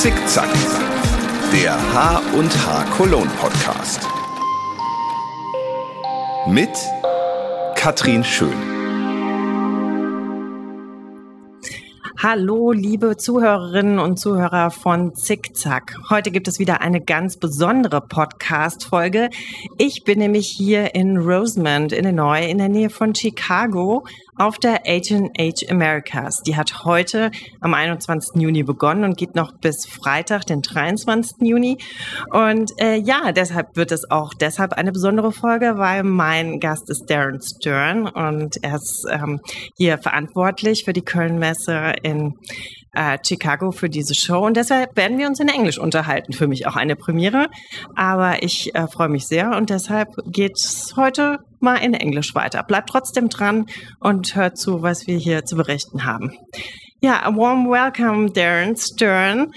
Zickzack, der H und H Cologne Podcast. Mit Katrin Schön. Hallo, liebe Zuhörerinnen und Zuhörer von Zickzack. Heute gibt es wieder eine ganz besondere Podcast-Folge. Ich bin nämlich hier in Rosemont, Illinois, in der Nähe von Chicago auf der H&H Americas. Die hat heute am 21. Juni begonnen und geht noch bis Freitag, den 23. Juni. Und äh, ja, deshalb wird es auch deshalb eine besondere Folge, weil mein Gast ist Darren Stern und er ist ähm, hier verantwortlich für die Köln-Messe in äh, Chicago für diese Show und deshalb werden wir uns in Englisch unterhalten. Für mich auch eine Premiere, aber ich äh, freue mich sehr und deshalb geht es heute mal in Englisch weiter. Bleibt trotzdem dran und hört zu, was wir hier zu berichten haben. Ja, a warm welcome, Darren Stern.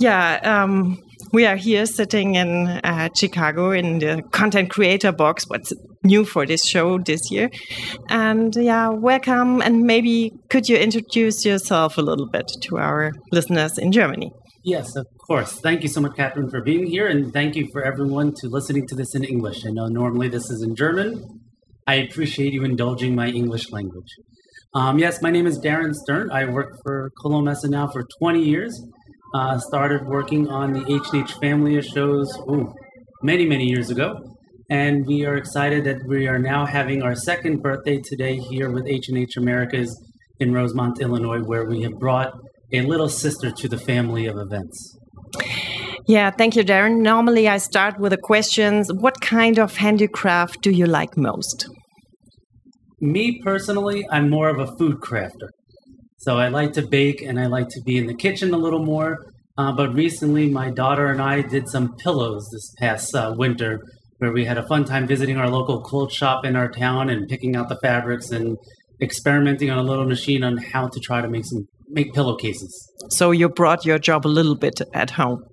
Yeah, um, we are here sitting in uh, Chicago in the content creator box. What's new for this show this year? And yeah, welcome. And maybe could you introduce yourself a little bit to our listeners in Germany? Yes, of course. Thank you so much, Catherine, for being here, and thank you for everyone to listening to this in English. I know normally this is in German. I appreciate you indulging my English language. Um, yes, my name is Darrin Stern. I work for Cologne Messe now for 20 years. Uh, started working on the H&H family of shows ooh, many, many years ago. And we are excited that we are now having our second birthday today here with H&H Americas in Rosemont, Illinois, where we have brought a little sister to the family of events. Yeah, thank you, Darrin. Normally, I start with the questions What kind of handicraft do you like most? Me personally, I'm more of a food crafter. So I like to bake and I like to be in the kitchen a little more. Uh, but recently, my daughter and I did some pillows this past uh, winter where we had a fun time visiting our local quilt shop in our town and picking out the fabrics and experimenting on a little machine on how to try to make some make pillowcases. So you brought your job a little bit at home.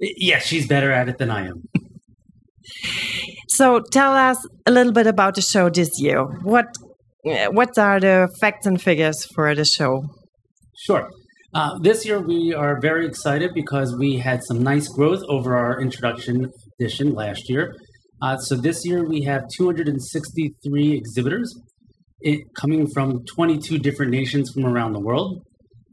Yeah, she's better at it than I am. so tell us a little bit about the show this year. What what are the facts and figures for the show? Sure. Uh, this year we are very excited because we had some nice growth over our introduction edition last year. Uh, so this year we have 263 exhibitors it, coming from 22 different nations from around the world.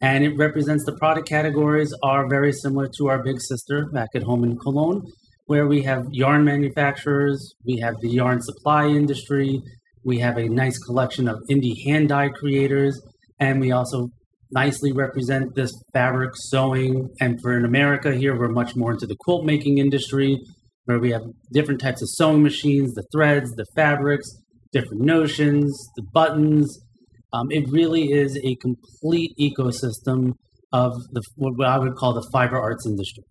And it represents the product categories are very similar to our big sister back at home in Cologne, where we have yarn manufacturers, we have the yarn supply industry, we have a nice collection of indie hand dye creators, and we also nicely represent this fabric sewing. And for in America here, we're much more into the quilt making industry, where we have different types of sewing machines, the threads, the fabrics, different notions, the buttons. Um, it really is a complete ecosystem of the what I would call the fiber arts industry.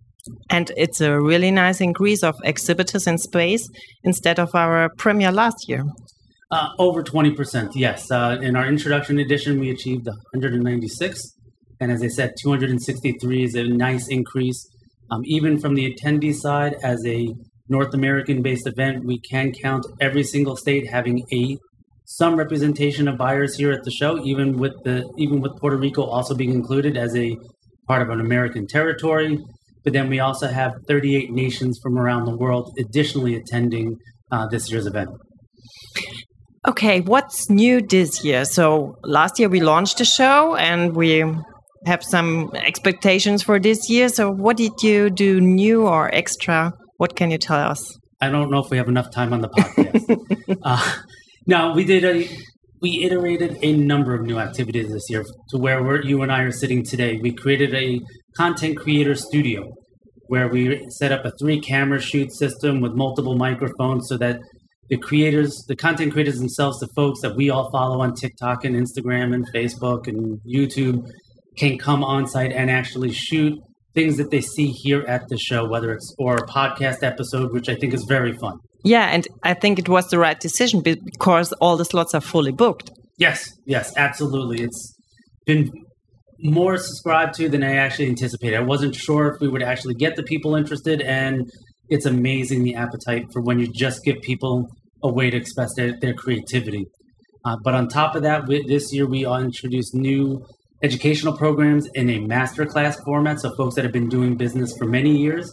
And it's a really nice increase of exhibitors in space instead of our premiere last year. Uh, over 20%, yes. Uh, in our introduction edition, we achieved 196. And as I said, 263 is a nice increase. Um, even from the attendee side, as a North American based event, we can count every single state having a some representation of buyers here at the show, even with the even with Puerto Rico also being included as a part of an American territory. But then we also have 38 nations from around the world additionally attending uh, this year's event. Okay, what's new this year? So last year we launched the show and we have some expectations for this year. So what did you do new or extra? What can you tell us? I don't know if we have enough time on the podcast. uh, no, we did a we iterated a number of new activities this year to where we're, you and I are sitting today. We created a content creator studio where we set up a three camera shoot system with multiple microphones so that the creators, the content creators themselves, the folks that we all follow on TikTok and Instagram and Facebook and YouTube can come on site and actually shoot things that they see here at the show, whether it's or a podcast episode, which I think is very fun. Yeah, and I think it was the right decision because all the slots are fully booked. Yes, yes, absolutely. It's been more subscribed to than I actually anticipated. I wasn't sure if we would actually get the people interested, and it's amazing the appetite for when you just give people a way to express their, their creativity. Uh, but on top of that, we, this year we introduced new educational programs in a masterclass format. So folks that have been doing business for many years.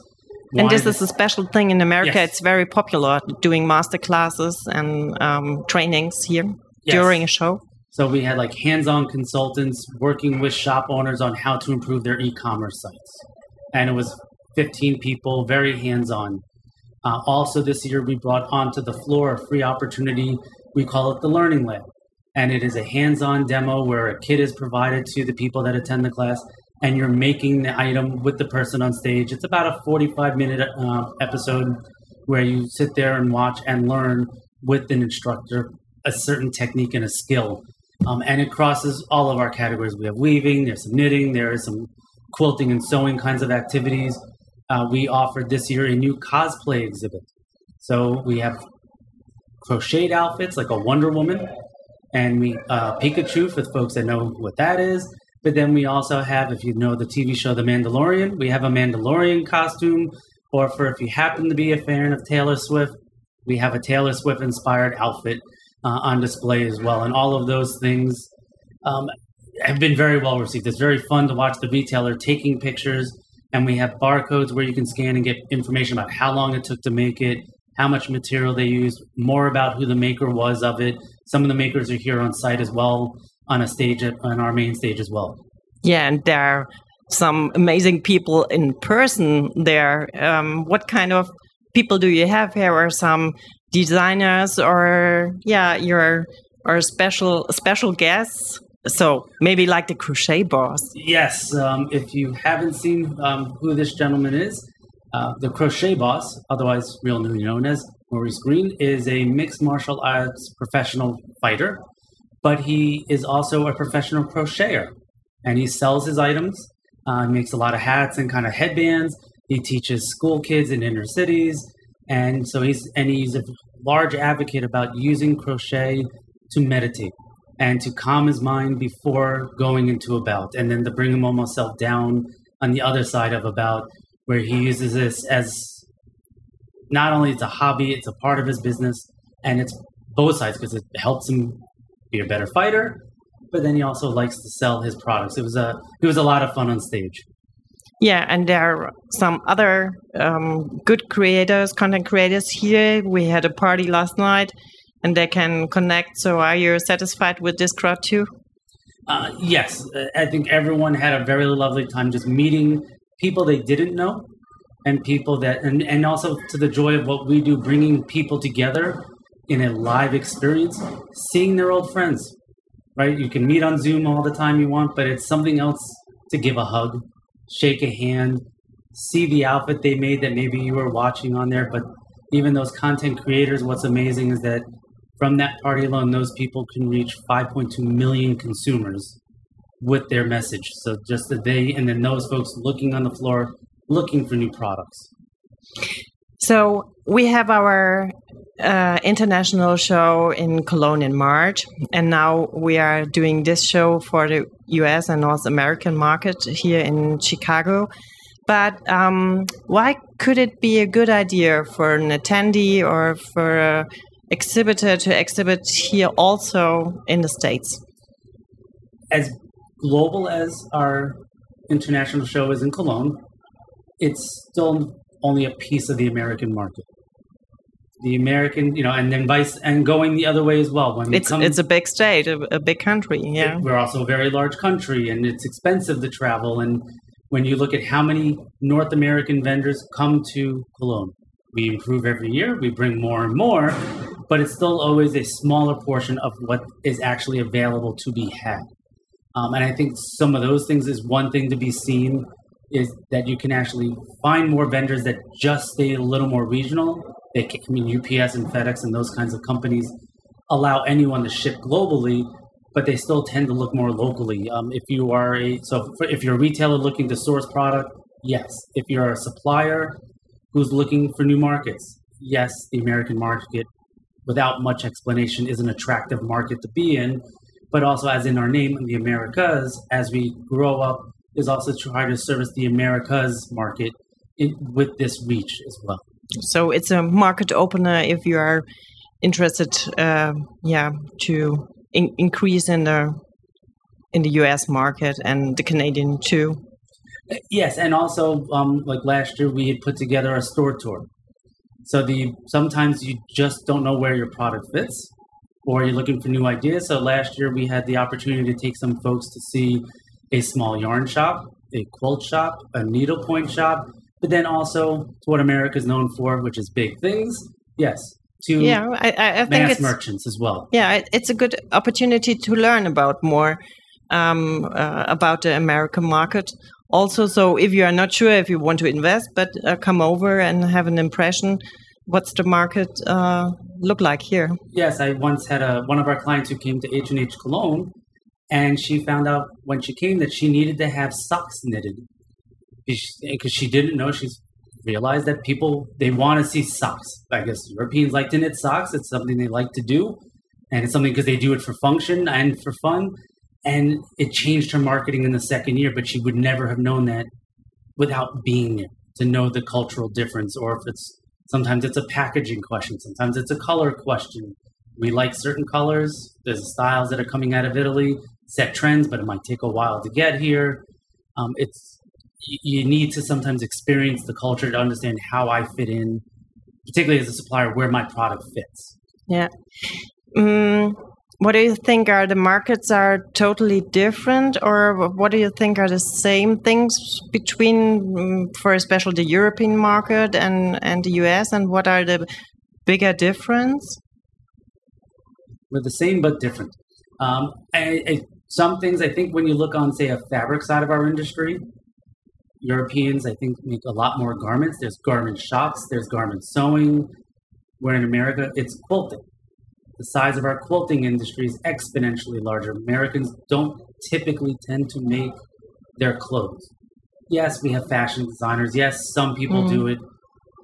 And this is a special thing in America. Yes. It's very popular doing master classes and um, trainings here Yes. during a show. So we had like hands-on consultants working with shop owners on how to improve their e-commerce sites, and it was 15 people, very hands-on. Uh, also, this year we brought onto the floor a free opportunity. We call it the Learning Lab, and it is a hands-on demo where a kit is provided to the people that attend the class, and you're making the item with the person on stage. It's about a 45-minute uh, episode where you sit there and watch and learn with an instructor a certain technique and a skill. Um, and it crosses all of our categories. We have weaving, there's some knitting, there is some quilting and sewing kinds of activities. Uh, we offered this year a new cosplay exhibit. So we have crocheted outfits like a Wonder Woman, and we uh, Pikachu for the folks that know what that is. But then we also have, if you know the TV show The Mandalorian, we have a Mandalorian costume. Or for if you happen to be a fan of Taylor Swift, we have a Taylor Swift inspired outfit uh, on display as well. And all of those things um, have been very well received. It's very fun to watch the retailer taking pictures, and we have barcodes where you can scan and get information about how long it took to make it, how much material they used, more about who the maker was of it. Some of the makers are here on site as well on a stage at, on our main stage as well. Yeah, and there are some amazing people in person there. Um, what kind of people do you have here? Or some designers, or yeah, your or special special guests? So maybe like the crochet boss. Yes, um, if you haven't seen um, who this gentleman is, uh, the crochet boss, otherwise really known as Maurice Green, is a mixed martial arts professional fighter, but he is also a professional crocheter, and he sells his items. Uh, makes a lot of hats and kind of headbands. He teaches school kids in inner cities, and so he's and he's a large advocate about using crochet to meditate and to calm his mind before going into a bout, and then to bring him almost self down on the other side of a bout, where he uses this as not only it's a hobby, it's a part of his business, and it's both sides because it helps him be a better fighter, but then he also likes to sell his products. It was a it was a lot of fun on stage. Yeah, and there are some other um, good creators, content creators here. We had a party last night, and they can connect. So, are you satisfied with this crowd too? Uh, yes, I think everyone had a very lovely time just meeting people they didn't know and people that, and, and also to the joy of what we do, bringing people together in a live experience, seeing their old friends, right? You can meet on Zoom all the time you want, but it's something else to give a hug, shake a hand, see the outfit they made that maybe you were watching on there. But even those content creators, what's amazing is that from that party alone, those people can reach 5.2 million consumers with their message. So just that they, and then those folks looking on the floor, looking for new products. So, we have our uh, international show in Cologne in March, and now we are doing this show for the US and North American market here in Chicago. But um, why could it be a good idea for an attendee or for a exhibitor to exhibit here also in the States? As global as our international show is in Cologne, it's still only a piece of the American market. The American, you know, and then vice, and going the other way as well. When we It's come- it's a big state, a, a big country. Yeah. we're also a very large country and it's expensive to travel. And when you look at how many North American vendors come to Cologne, we improve every year, we bring more and more, but it's still always a smaller portion of what is actually available to be had. Um, and I think some of those things is one thing to be seen is that you can actually find more vendors that just stay a little more regional. They can, I mean, UPS and FedEx and those kinds of companies allow anyone to ship globally, but they still tend to look more locally. Um, if you are a so for, if you're a retailer looking to source product, yes. If you're a supplier who's looking for new markets, yes, the American market, without much explanation, is an attractive market to be in. But also, as in our name, the Americas, as we grow up, is also try to service the Americas market in, with this reach as well. So it's a market opener if you are interested, uh, yeah, to in- increase in the in the US market and the Canadian too. Yes, and also um, like last year we had put together a store tour. So the sometimes you just don't know where your product fits, or you're looking for new ideas. So last year we had the opportunity to take some folks to see a small yarn shop, a quilt shop, a needlepoint shop, but then also to what America is known for, which is big things. Yes, to Yeah, I, I think mass it's merchants as well. yeah, it's a good opportunity to learn about more um, uh, about the American market. Also, so if you are not sure if you want to invest, but uh, come over and have an impression, what's the market uh, look like here? Yes, I once had a one of our clients who came to H and H Cologne, and she found out when she came that she needed to have socks knitted because she didn't know. She's realized that people they want to see socks. I guess Europeans like to knit socks. It's something they like to do, and it's something because they do it for function and for fun. And it changed her marketing in the second year, but she would never have known that without being there to know the cultural difference, or if it's sometimes it's a packaging question, sometimes it's a color question. We like certain colors. There's styles that are coming out of Italy, set trends, but it might take a while to get here. Um, it's you, need to sometimes experience the culture to understand how I fit in, particularly as a supplier, where my product fits. Yeah. Mm, what do you think are the markets are totally different, or what do you think are the same things between, mm, for especially the European market and and the US, and what are the bigger difference? We're the same but different. Um, I, I, some things I think when you look on, say, a fabric side of our industry, Europeans I think make a lot more garments. There's garment shops, there's garment sewing. Where in America, it's quilting. The size of our quilting industry is exponentially larger. Americans don't typically tend to make their clothes. Yes, we have fashion designers. Yes, some people Mm. do it,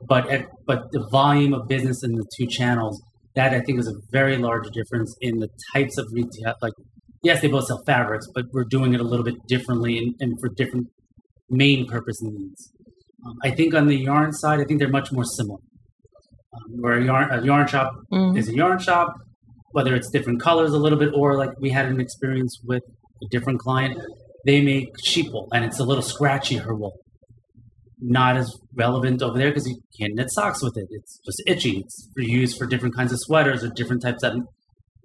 but but the volume of business in the two channels that I think is a very large difference in the types of retail. Like, yes, they both sell fabrics, but we're doing it a little bit differently and, and for different main purpose needs. Um, I think on the yarn side, I think they're much more similar. Um, where a yarn, a yarn shop Mm. is a yarn shop, whether it's different colors a little bit, or like we had an experience with a different client, they make sheep wool and it's a little scratchy, her wool. Not as relevant over there because you can't knit socks with it. It's just itchy. It's used for different kinds of sweaters or different types of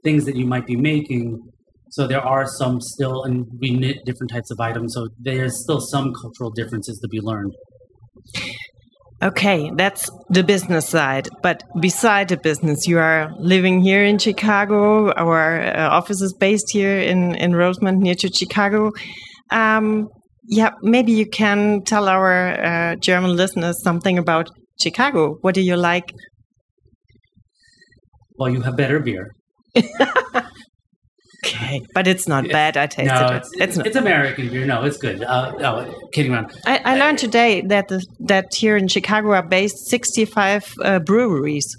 things that you might be making. So there are some still, and we knit different types of items. So there's still some cultural differences to be learned. Okay, that's the business side. But beside the business, you are living here in Chicago. Our uh, office is based here in, in Rosemont, near to Chicago. Um, yeah, maybe you can tell our uh, German listeners something about Chicago. What do you like? Well, you have better beer. Okay, but it's not Yeah. bad. I tasted no, it. it's, it's not. it's American beer. No, it's good. Uh, no, kidding around. I, I learned today that the, that here in Chicago are based 65 uh, breweries.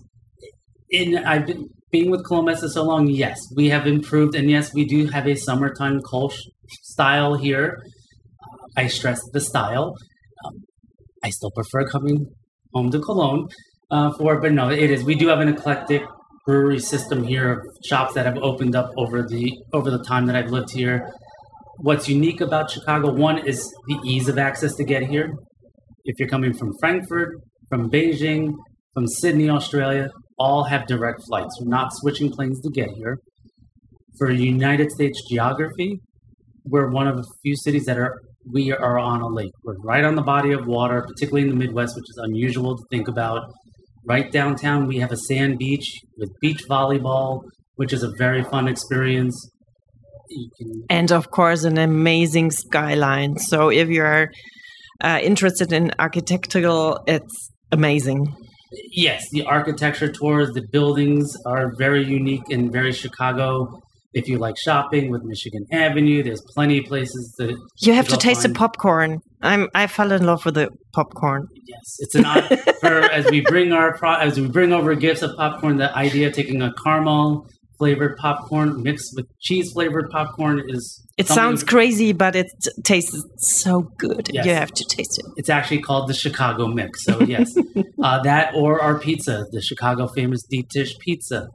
in I've been being with Columbus for so long. Yes, we have improved, and yes, we do have a summertime Kolsch style here. I stress the style. Um, I still prefer coming home to Cologne uh, for, but no, it is. We do have an eclectic brewery system here of shops that have opened up over the over the time that I've lived here. What's unique about Chicago, one is the ease of access to get here. If you're coming from Frankfurt, from Beijing, from Sydney, Australia, all have direct flights. We're not switching planes to get here. For United States geography, we're one of a few cities that are we are on a lake. We're right on the body of water, particularly in the Midwest, which is unusual to think about. Right downtown, we have a sand beach with beach volleyball, which is a very fun experience. Can and of course an amazing skyline so if you're uh, interested in architectural it's amazing yes, the architecture tours, the buildings are very unique and very Chicago. If you like shopping with Michigan Avenue, there's plenty of places that you have to taste the popcorn i'm i fell in love with the popcorn Yes, it's an for as we bring our pro, as we bring over gifts of popcorn. The idea of taking a caramel flavored popcorn mixed with cheese flavored popcorn is. it sounds crazy but it tastes so good Yes. you have to taste it It's actually called the Chicago Mix. So yes, uh, that or our pizza, the Chicago famous deep dish pizza.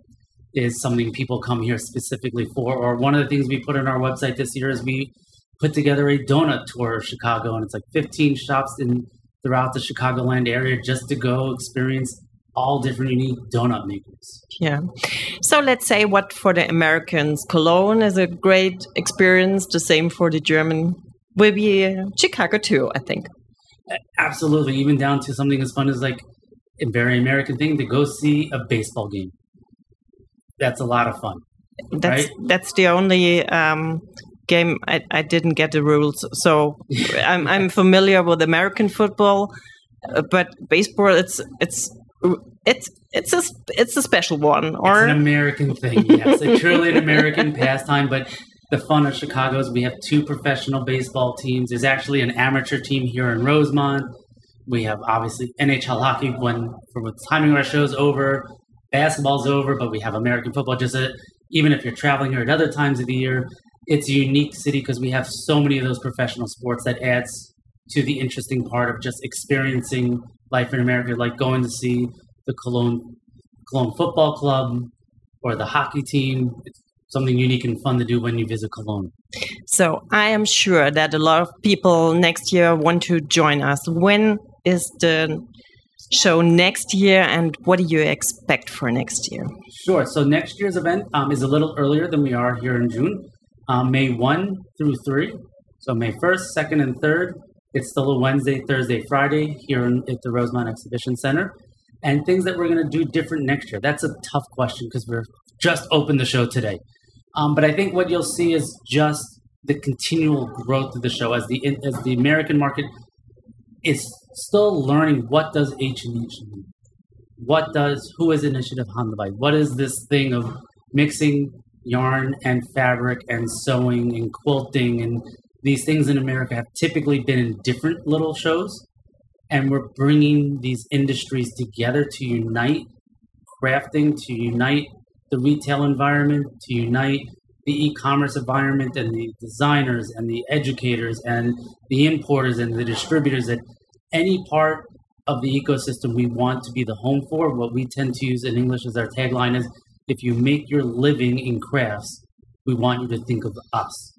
Is something people come here specifically for. Or one of the things we put on our website this year is we put together a donut tour of Chicago, and it's like 15 shops in throughout the Chicagoland area just to go experience all different unique donut makers. Yeah. So let's say what for the Americans, Cologne is a great experience. The same for the German will be uh, Chicago too, I think. Absolutely, even down to something as fun as like a very American thing to go see a baseball game. That's a lot of fun. That's right? that's the only um, game I, I didn't get the rules, so I'm I'm familiar with American football, uh, but baseball it's it's it's it's a it's a special one. Or it's an American thing. Yes, it's truly an American pastime. But the fun of Chicago is we have two professional baseball teams. There's actually an amateur team here in Rosemont. We have obviously NHL hockey when for the timing of our show's over, basketball's over, but we have American football. Just a, even if you're traveling here at other times of the year, it's a unique city because we have so many of those professional sports that adds to the interesting part of just experiencing life in America, like going to see the Cologne Cologne Football Club or the hockey team. It's something unique and fun to do when you visit Cologne. So I am sure that a lot of people next year want to join us. When is the show next year, and what do you expect for next year? Sure. So next year's event um, is a little earlier than we are here in June, um, May 1 through 3. So May 1st, 2nd, and 3rd. It's still a Wednesday, Thursday, Friday here in, at the Rosemont Exhibition Center. And things that we're going to do different next year. That's a tough question because we're just opened the show today. Um, but I think what you'll see is just the continual growth of the show as the as the American market is still learning what does H and H mean, what does who is Initiative Handarbeit, what is this thing of mixing yarn and fabric and sewing and quilting and these things in America have typically been in different little shows, and we're bringing these industries together to unite crafting, to unite the retail environment, to unite the e-commerce environment and the designers and the educators and the importers and the distributors that any part of the ecosystem we want to be the home for what we tend to use in english as our tagline is if you make your living in crafts we want you to think of us.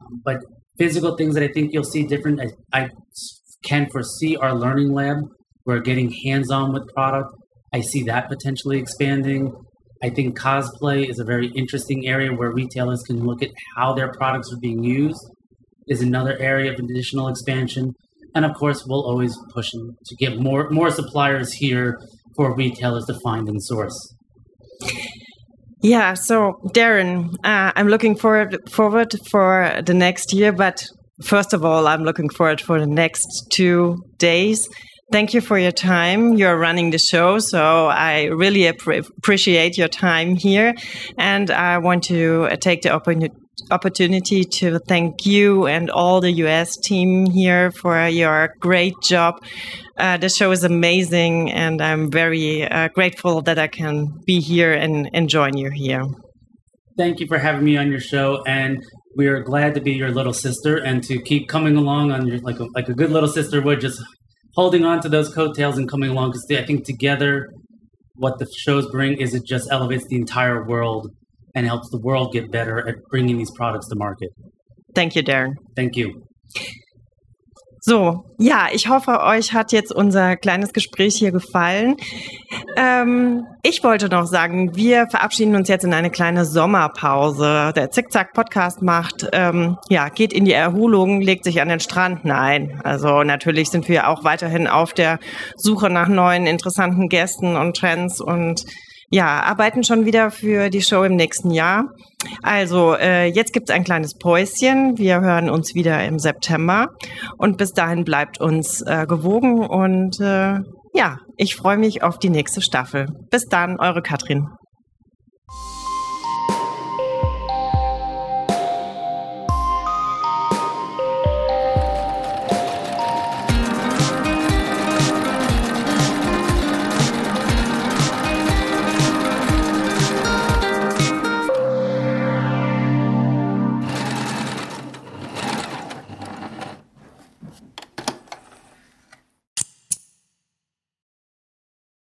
Um, but physical things that i think you'll see different i, I can foresee our learning lab. We're getting hands-on with product. I see that potentially expanding. I think cosplay is a very interesting area where retailers can look at how their products are being used. Is another area of additional expansion, and of course, we'll always push to get more more suppliers here for retailers to find and source. Yeah, so Darrin, uh, I'm looking forward forward for the next year, but first of all, I'm looking forward for the next two days Thank you for your time. You're running the show, so I really ap appreciate your time here. And I want to uh, take the opportunity to thank you and all the US team here for your great job. Uh, the show is amazing, and I'm very uh, grateful that I can be here and, and join you here. Thank you for having me on your show, and we are glad to be your little sister and to keep coming along on your like a, like a good little sister would just holding on to those coattails and coming along because I think together, what the shows bring is it just elevates the entire world and helps the world get better at bringing these products to market. Thank you, Darren. Thank you. So, ja, ich hoffe, euch hat jetzt unser kleines Gespräch hier gefallen. Ähm, ich wollte noch sagen, wir verabschieden uns jetzt in eine kleine Sommerpause. Der Zickzack-Podcast macht, ähm, ja, geht in die Erholung, legt sich an den Strand. Nein, also natürlich sind wir auch weiterhin auf der Suche nach neuen interessanten Gästen und Trends und ja, arbeiten schon wieder für die Show im nächsten Jahr. Also, äh, jetzt gibt's ein kleines Päuschen. Wir hören uns wieder im September. Und bis dahin bleibt uns äh, gewogen. Und äh, ja, ich freue mich auf die nächste Staffel. Bis dann, eure Katrin.